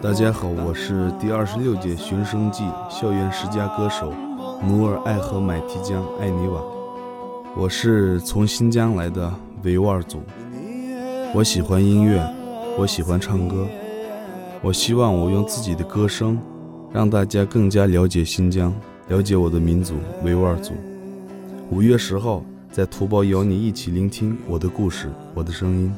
大家好，我是第二十六届寻声记校园十佳歌手努尔爱和买提江艾尼瓦。我是从新疆来的维吾尔族，我喜欢音乐，我喜欢唱歌，我希望我用自己的歌声，让大家更加了解新疆，了解我的民族维吾尔族。五月十号，在图包邀你一起聆听我的故事，我的声音。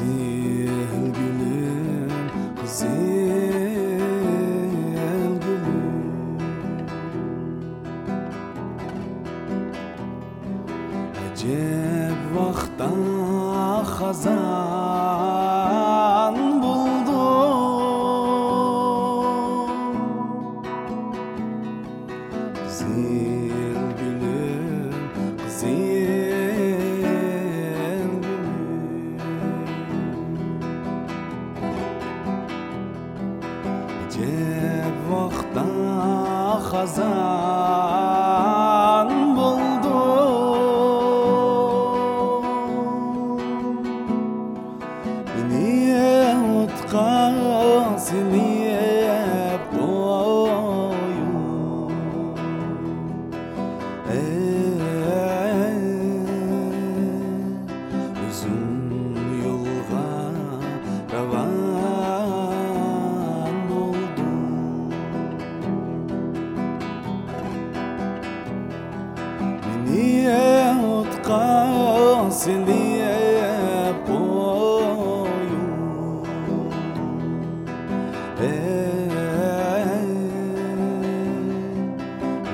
Güzel gülüm, güzel gülüm Acep vakta hazan buldum Güzel Acep vakta hazan buldum Niye utkas niye boyum Uzun utkas niye boyum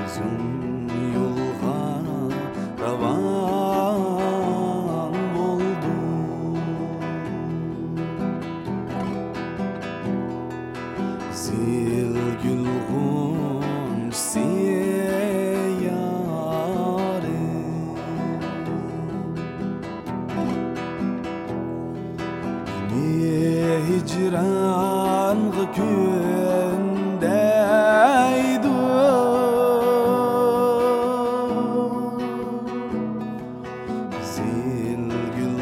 Uzun yolga ravan buldum Zil gül Niye hicran gündeydi. Zil gül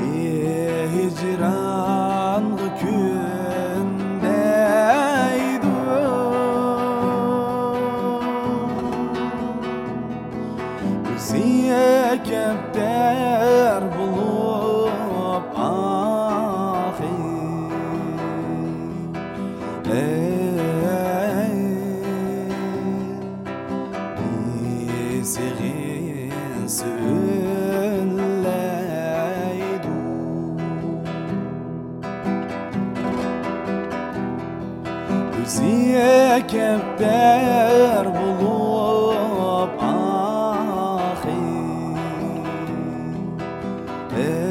Niye hicran Kepter bulup ahi Ey Bizigin sünleydu Ziye kepter bulup Yeah.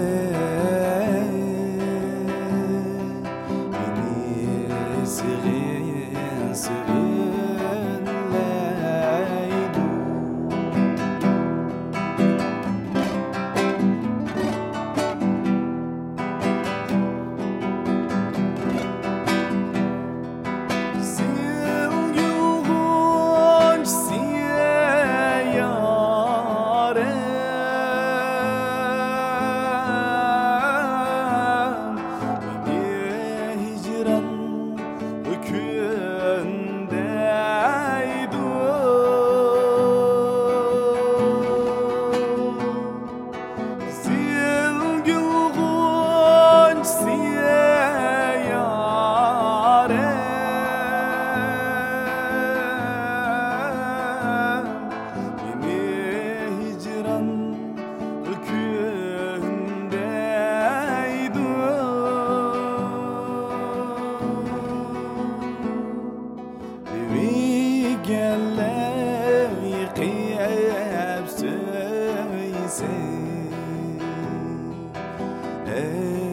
Hey.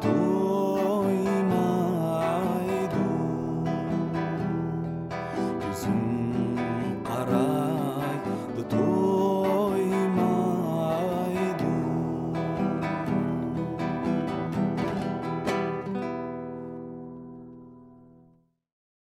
todo.